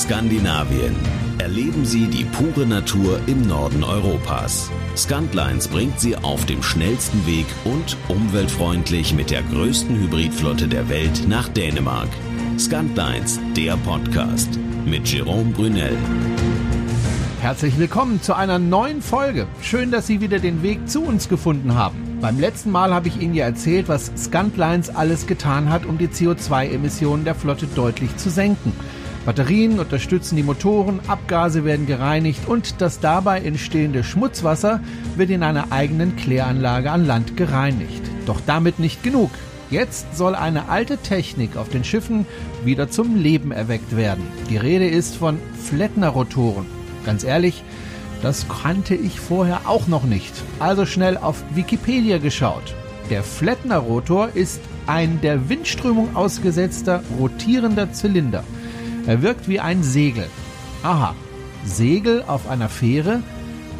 Skandinavien. Erleben Sie die pure Natur im Norden Europas. Scantlines bringt Sie auf dem schnellsten Weg und umweltfreundlich mit der größten Hybridflotte der Welt nach Dänemark. Scantlines, der Podcast mit Jerome Brunel. Herzlich willkommen zu einer neuen Folge. Schön, dass Sie wieder den Weg zu uns gefunden haben. Beim letzten Mal habe ich Ihnen ja erzählt, was Scantlines alles getan hat, um die CO2-Emissionen der Flotte deutlich zu senken. Batterien unterstützen die Motoren, Abgase werden gereinigt und das dabei entstehende Schmutzwasser wird in einer eigenen Kläranlage an Land gereinigt. Doch damit nicht genug. Jetzt soll eine alte Technik auf den Schiffen wieder zum Leben erweckt werden. Die Rede ist von Flettner-Rotoren. Ganz ehrlich, das kannte ich vorher auch noch nicht. Also schnell auf Wikipedia geschaut. Der Flettner-Rotor ist ein der Windströmung ausgesetzter rotierender Zylinder. Er wirkt wie ein Segel. Aha, Segel auf einer Fähre?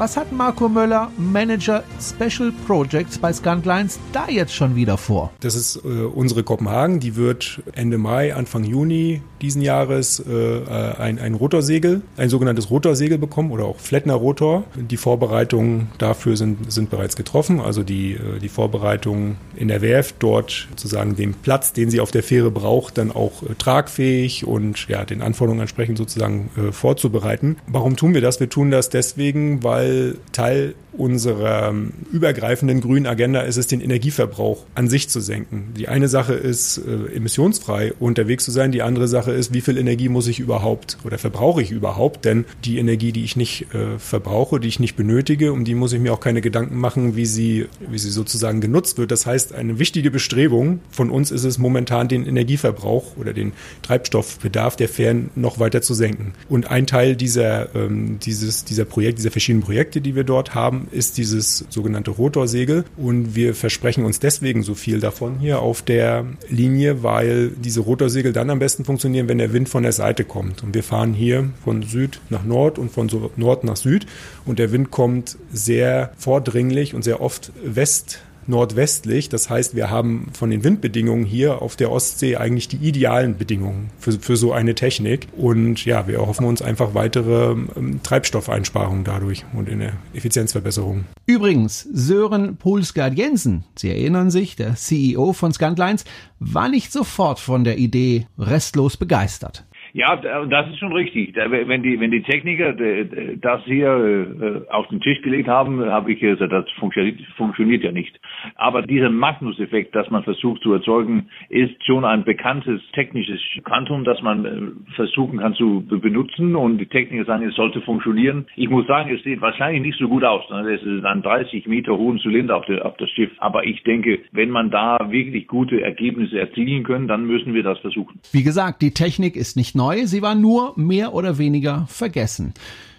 Was hat Marco Möller, Manager Special Projects bei Scantlines, da jetzt schon wieder vor? Das ist äh, unsere Kopenhagen, die wird Ende Mai, Anfang Juni diesen Jahres äh, ein, ein Rotorsegel, ein sogenanntes Rotorsegel bekommen oder auch Flettner Rotor. Die Vorbereitungen dafür sind, sind bereits getroffen, also die, äh, die Vorbereitungen in der Werft dort sozusagen den Platz, den sie auf der Fähre braucht, dann auch äh, tragfähig und ja, den Anforderungen entsprechend sozusagen äh, vorzubereiten. Warum tun wir das? Wir tun das deswegen, weil Teil unserer übergreifenden grünen Agenda ist es, den Energieverbrauch an sich zu senken. Die eine Sache ist, äh, emissionsfrei unterwegs zu sein. Die andere Sache ist, wie viel Energie muss ich überhaupt oder verbrauche ich überhaupt? Denn die Energie, die ich nicht äh, verbrauche, die ich nicht benötige, um die muss ich mir auch keine Gedanken machen, wie sie, wie sie sozusagen genutzt wird. Das heißt, eine wichtige Bestrebung von uns ist es momentan, den Energieverbrauch oder den Treibstoffbedarf der Fähren noch weiter zu senken. Und ein Teil dieser, ähm, dieses, dieser Projekt, dieser verschiedenen Projekte, die wir dort haben, ist dieses sogenannte Rotorsegel. Und wir versprechen uns deswegen so viel davon hier auf der Linie, weil diese Rotorsegel dann am besten funktionieren, wenn der Wind von der Seite kommt. Und wir fahren hier von Süd nach Nord und von Nord nach Süd. Und der Wind kommt sehr vordringlich und sehr oft west nordwestlich. Das heißt, wir haben von den Windbedingungen hier auf der Ostsee eigentlich die idealen Bedingungen für, für so eine Technik. Und ja, wir erhoffen uns einfach weitere ähm, Treibstoffeinsparungen dadurch und eine Effizienzverbesserung. Übrigens, Sören Pulsgaard Jensen, Sie erinnern sich, der CEO von Scantlines, war nicht sofort von der Idee restlos begeistert. Ja, das ist schon richtig. Wenn die, wenn die Techniker das hier äh, auf den Tisch gelegt haben, habe ich gesagt, das funktioniert, ja nicht. Aber dieser Magnus-Effekt, das man versucht zu erzeugen, ist schon ein bekanntes technisches Quantum, das man äh, versuchen kann zu benutzen. Und die Techniker sagen, es sollte funktionieren. Ich muss sagen, es sieht wahrscheinlich nicht so gut aus. Ne? Es ist ein 30 Meter hohen Zylinder auf, der, auf das Schiff. Aber ich denke, wenn man da wirklich gute Ergebnisse erzielen können, dann müssen wir das versuchen. Wie gesagt, die Technik ist nicht neu, sie war nur mehr oder weniger vergessen.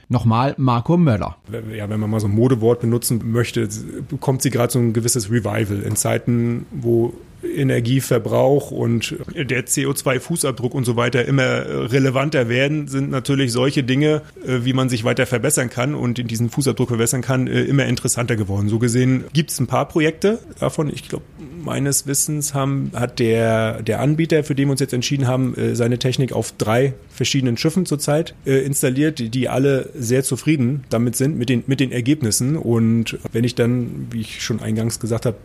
Nochmal Marco Möller. Ja, wenn man mal so ein Modewort benutzen möchte, bekommt sie gerade so ein gewisses Revival in Zeiten, wo Energieverbrauch und der CO2-Fußabdruck und so weiter immer relevanter werden, sind natürlich solche Dinge, äh, wie man sich weiter verbessern kann und in diesen Fußabdruck verbessern kann, äh, immer interessanter geworden. So gesehen gibt es ein paar Projekte davon. Ich glaube, meines Wissens haben, hat der, der Anbieter, für den wir uns jetzt entschieden haben, äh, seine Technik auf drei verschiedenen Schiffen zurzeit installiert, die alle sehr zufrieden damit sind, mit den, mit den Ergebnissen. Und wenn ich dann, wie ich schon eingangs gesagt habe,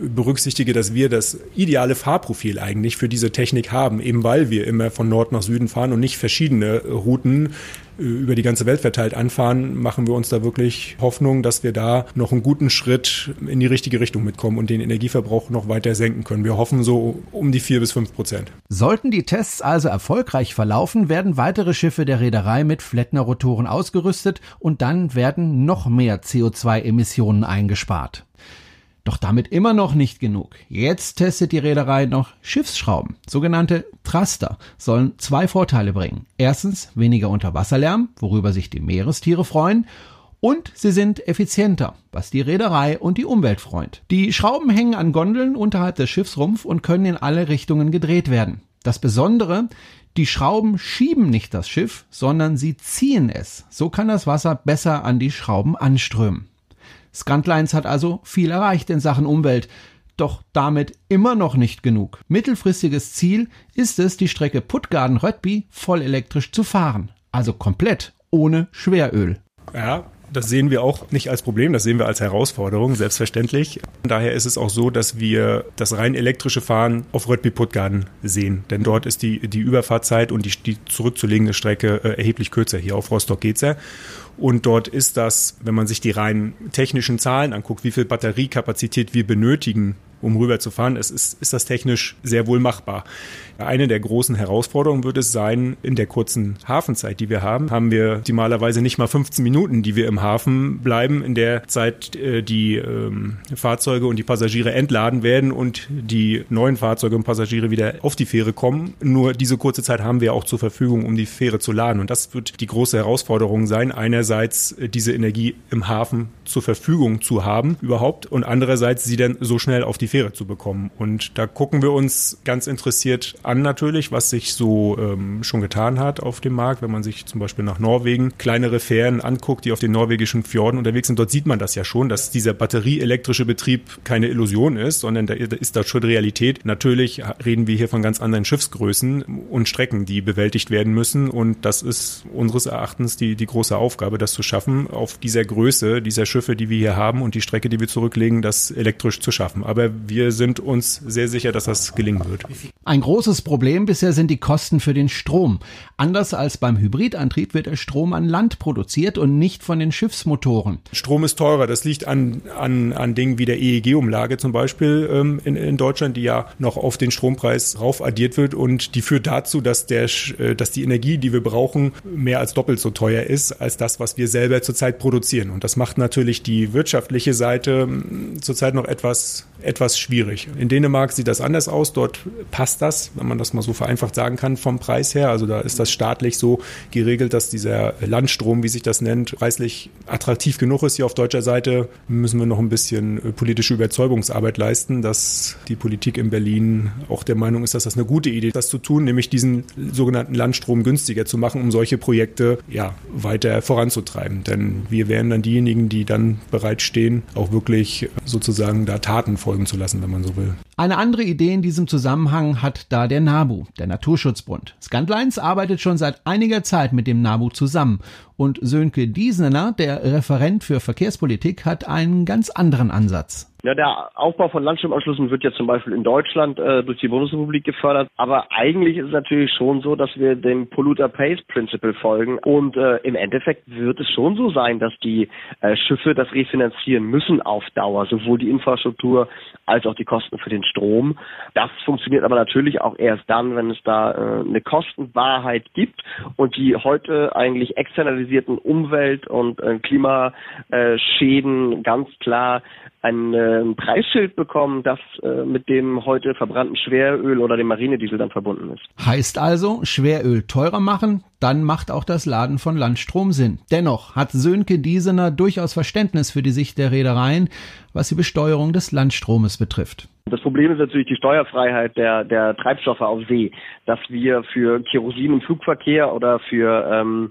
berücksichtige, dass wir das das ideale Fahrprofil eigentlich für diese Technik haben, eben weil wir immer von Nord nach Süden fahren und nicht verschiedene Routen äh, über die ganze Welt verteilt anfahren, machen wir uns da wirklich Hoffnung, dass wir da noch einen guten Schritt in die richtige Richtung mitkommen und den Energieverbrauch noch weiter senken können. Wir hoffen so um die vier bis fünf Prozent. Sollten die Tests also erfolgreich verlaufen, werden weitere Schiffe der Reederei mit Flettner-Rotoren ausgerüstet und dann werden noch mehr CO2-Emissionen eingespart. Doch damit immer noch nicht genug. Jetzt testet die Reederei noch Schiffsschrauben. Sogenannte Thruster sollen zwei Vorteile bringen. Erstens weniger Unterwasserlärm, worüber sich die Meerestiere freuen. Und sie sind effizienter, was die Reederei und die Umwelt freut. Die Schrauben hängen an Gondeln unterhalb des Schiffsrumpf und können in alle Richtungen gedreht werden. Das Besondere, die Schrauben schieben nicht das Schiff, sondern sie ziehen es. So kann das Wasser besser an die Schrauben anströmen. Scantlines hat also viel erreicht in Sachen Umwelt. Doch damit immer noch nicht genug. Mittelfristiges Ziel ist es, die Strecke Puttgarden-Röttby voll elektrisch zu fahren. Also komplett ohne Schweröl. Ja, das sehen wir auch nicht als Problem, das sehen wir als Herausforderung, selbstverständlich. Daher ist es auch so, dass wir das rein elektrische Fahren auf Röttby-Puttgarden sehen. Denn dort ist die, die Überfahrtzeit und die, die zurückzulegende Strecke äh, erheblich kürzer. Hier auf Rostock geht's ja. Und dort ist das, wenn man sich die rein technischen Zahlen anguckt, wie viel Batteriekapazität wir benötigen, um rüberzufahren, ist, ist, ist das technisch sehr wohl machbar. Eine der großen Herausforderungen wird es sein, in der kurzen Hafenzeit, die wir haben, haben wir optimalerweise nicht mal 15 Minuten, die wir im Hafen bleiben, in der Zeit äh, die ähm, Fahrzeuge und die Passagiere entladen werden und die neuen Fahrzeuge und Passagiere wieder auf die Fähre kommen. Nur diese kurze Zeit haben wir auch zur Verfügung, um die Fähre zu laden. Und das wird die große Herausforderung sein, einerseits äh, diese Energie im Hafen zur Verfügung zu haben überhaupt und andererseits sie dann so schnell auf die Fähre zu bekommen. Und da gucken wir uns ganz interessiert an natürlich, was sich so ähm, schon getan hat auf dem Markt. Wenn man sich zum Beispiel nach Norwegen kleinere Fähren anguckt, die auf den norwegischen Fjorden unterwegs sind, dort sieht man das ja schon, dass dieser batterieelektrische Betrieb keine Illusion ist, sondern da ist das schon Realität. Natürlich reden wir hier von ganz anderen Schiffsgrößen und Strecken, die bewältigt werden müssen. Und das ist unseres Erachtens die, die große Aufgabe, das zu schaffen, auf dieser Größe dieser Schiffe, die wir hier haben und die Strecke, die wir zurücklegen, das elektrisch zu schaffen. Aber wir sind uns sehr sicher, dass das gelingen wird. Ein großes großes Problem bisher sind die Kosten für den Strom. Anders als beim Hybridantrieb wird der Strom an Land produziert und nicht von den Schiffsmotoren. Strom ist teurer. Das liegt an, an, an Dingen wie der EEG-Umlage zum Beispiel ähm, in, in Deutschland, die ja noch auf den Strompreis raufaddiert wird und die führt dazu, dass, der, äh, dass die Energie, die wir brauchen, mehr als doppelt so teuer ist als das, was wir selber zurzeit produzieren. Und das macht natürlich die wirtschaftliche Seite ähm, zurzeit noch etwas, etwas schwierig. In Dänemark sieht das anders aus. Dort passt das wenn man das mal so vereinfacht sagen kann, vom Preis her. Also da ist das staatlich so geregelt, dass dieser Landstrom, wie sich das nennt, preislich attraktiv genug ist. Hier auf deutscher Seite müssen wir noch ein bisschen äh, politische Überzeugungsarbeit leisten, dass die Politik in Berlin auch der Meinung ist, dass das eine gute Idee ist, das zu tun, nämlich diesen sogenannten Landstrom günstiger zu machen, um solche Projekte ja weiter voranzutreiben. Denn wir wären dann diejenigen, die dann bereitstehen, auch wirklich sozusagen da Taten folgen zu lassen, wenn man so will. Eine andere Idee in diesem Zusammenhang hat da der NABU, der Naturschutzbund. Scantlines arbeitet schon seit einiger Zeit mit dem NABU zusammen und Sönke Diesener, der Referent für Verkehrspolitik, hat einen ganz anderen Ansatz. Ja, der Aufbau von Landstromanschlüssen wird ja zum Beispiel in Deutschland äh, durch die Bundesrepublik gefördert. Aber eigentlich ist es natürlich schon so, dass wir dem Polluter Pays Principle folgen. Und äh, im Endeffekt wird es schon so sein, dass die äh, Schiffe das refinanzieren müssen auf Dauer, sowohl die Infrastruktur als auch die Kosten für den Strom. Das funktioniert aber natürlich auch erst dann, wenn es da äh, eine Kostenwahrheit gibt und die heute eigentlich externalisierten Umwelt- und äh, Klimaschäden ganz klar ein äh, Preisschild bekommen, das äh, mit dem heute verbrannten Schweröl oder dem Marinediesel dann verbunden ist. Heißt also, Schweröl teurer machen, dann macht auch das Laden von Landstrom Sinn. Dennoch hat Sönke Diesener durchaus Verständnis für die Sicht der Reedereien, was die Besteuerung des Landstromes betrifft. Das Problem ist natürlich die Steuerfreiheit der, der Treibstoffe auf See, dass wir für Kerosin im Flugverkehr oder für ähm,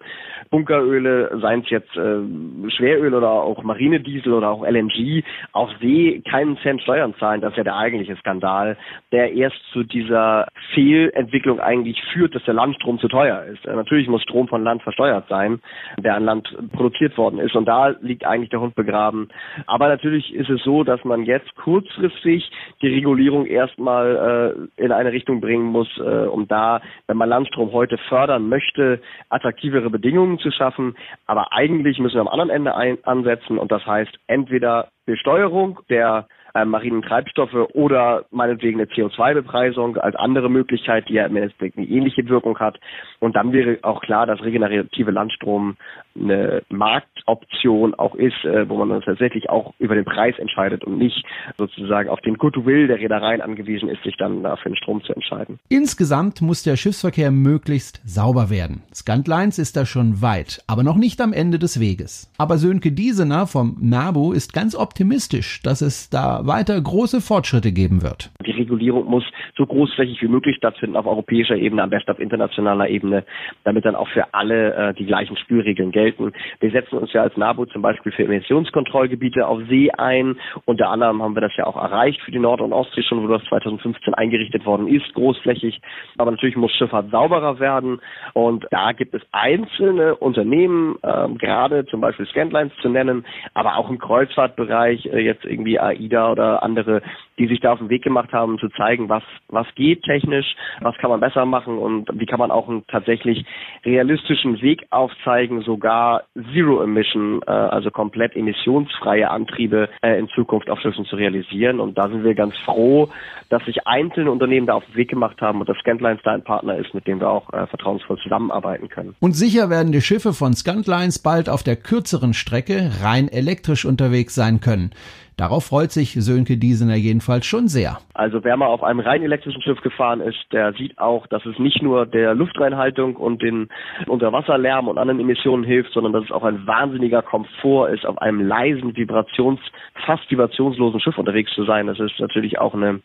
Bunkeröle, seien es jetzt äh, Schweröl oder auch Marinediesel oder auch LNG, auf See keinen Cent Steuern zahlen. Das ist ja der eigentliche Skandal, der erst zu dieser Fehlentwicklung eigentlich führt, dass der Landstrom zu teuer ist. Äh, natürlich muss Strom von Land versteuert sein, der an Land produziert worden ist. Und da liegt eigentlich der Hund begraben. Aber natürlich ist es so, dass man jetzt kurzfristig die Regulierung erstmal äh, in eine Richtung bringen muss, äh, um da, wenn man Landstrom heute fördern möchte, attraktivere Bedingungen zu schaffen. Aber eigentlich müssen wir am anderen Ende ein ansetzen und das heißt entweder Besteuerung der äh, marinen Treibstoffe oder meinetwegen eine CO2-Bepreisung als andere Möglichkeit, die ja im Endeffekt eine ähnliche Wirkung hat. Und dann wäre auch klar, dass regenerative Landstrom eine Marktoption auch ist, äh, wo man dann tatsächlich auch über den Preis entscheidet und nicht sozusagen auf den Goodwill der Reedereien angewiesen ist, sich dann für den Strom zu entscheiden. Insgesamt muss der Schiffsverkehr möglichst sauber werden. Scantlines ist da schon weit, aber noch nicht am Ende des Weges. Aber Sönke Diesener vom NABU ist ganz optimistisch, dass es da weiter große Fortschritte geben wird. Die Regulierung muss so großflächig wie möglich stattfinden auf europäischer Ebene, am besten auf internationaler Ebene, damit dann auch für alle äh, die gleichen Spielregeln gelten. Wir setzen uns ja als NABU zum Beispiel für Emissionskontrollgebiete auf See ein. Unter anderem haben wir das ja auch erreicht für die Nord- und Ostsee schon, wo das 2015 eingerichtet worden ist, großflächig. Aber natürlich muss Schifffahrt sauberer werden. Und da gibt es einzelne Unternehmen, äh, gerade zum Beispiel Scantlines zu nennen, aber auch im Kreuzfahrtbereich, äh, jetzt irgendwie AIDA oder andere, die sich da auf den Weg gemacht haben, zu zeigen, was, was geht technisch, was kann man besser machen und wie kann man auch einen tatsächlich realistischen Weg aufzeigen, sogar Zero Emission, äh, also komplett emissionsfreie Antriebe äh, in Zukunft auf Schiffen zu realisieren. Und da sind wir ganz froh, dass sich einzelne Unternehmen da auf den Weg gemacht haben und dass Scantlines da ein Partner ist, mit dem wir auch äh, vertrauensvoll zusammenarbeiten können. Und sicher werden die Schiffe von Scantlines bald auf der kürzeren Strecke rein elektrisch unterwegs sein können. Darauf freut sich Sönke Diesener jedenfalls schon sehr. Also wer mal auf einem rein elektrischen Schiff gefahren ist, der sieht auch, dass es nicht nur der Luftreinhaltung und den Unterwasserlärm und anderen Emissionen hilft, sondern dass es auch ein wahnsinniger Komfort ist, auf einem leisen, vibrations, fast vibrationslosen Schiff unterwegs zu sein. Das ist natürlich auch ein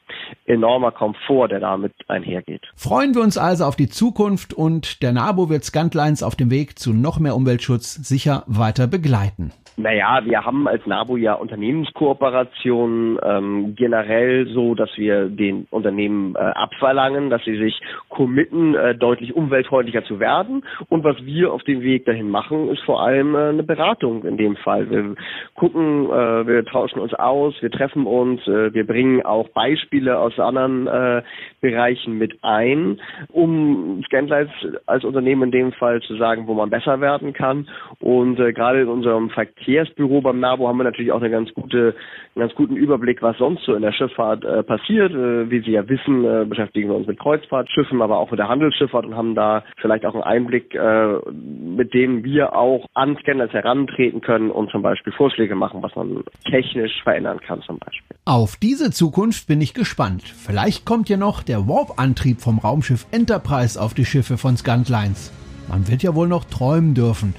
enormer Komfort, der damit einhergeht. Freuen wir uns also auf die Zukunft und der NABO wird Scantlines auf dem Weg zu noch mehr Umweltschutz sicher weiter begleiten. Naja, wir haben als NABU ja Unternehmenskooperationen ähm, generell so, dass wir den Unternehmen äh, abverlangen, dass sie sich committen, äh, deutlich umweltfreundlicher zu werden. Und was wir auf dem Weg dahin machen, ist vor allem äh, eine Beratung in dem Fall. Wir gucken, äh, wir tauschen uns aus, wir treffen uns, äh, wir bringen auch Beispiele aus anderen äh, Bereichen mit ein, um Scanlights als Unternehmen in dem Fall zu sagen, wo man besser werden kann. Und äh, gerade in unserem Verkehr Verkehrsbüro beim NABU haben wir natürlich auch eine ganz gute, einen ganz guten Überblick, was sonst so in der Schifffahrt äh, passiert. Äh, wie Sie ja wissen, äh, beschäftigen wir uns mit Kreuzfahrtschiffen, aber auch mit der Handelsschifffahrt und haben da vielleicht auch einen Einblick, äh, mit dem wir auch an Scanners herantreten können und zum Beispiel Vorschläge machen, was man technisch verändern kann zum Beispiel. Auf diese Zukunft bin ich gespannt. Vielleicht kommt ja noch der Warp-Antrieb vom Raumschiff Enterprise auf die Schiffe von Scantlines. Man wird ja wohl noch träumen dürfen.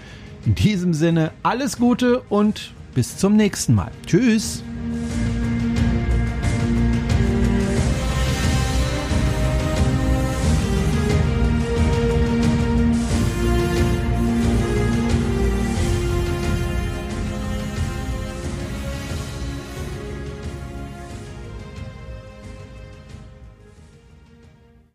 In diesem Sinne alles Gute und bis zum nächsten Mal. Tschüss.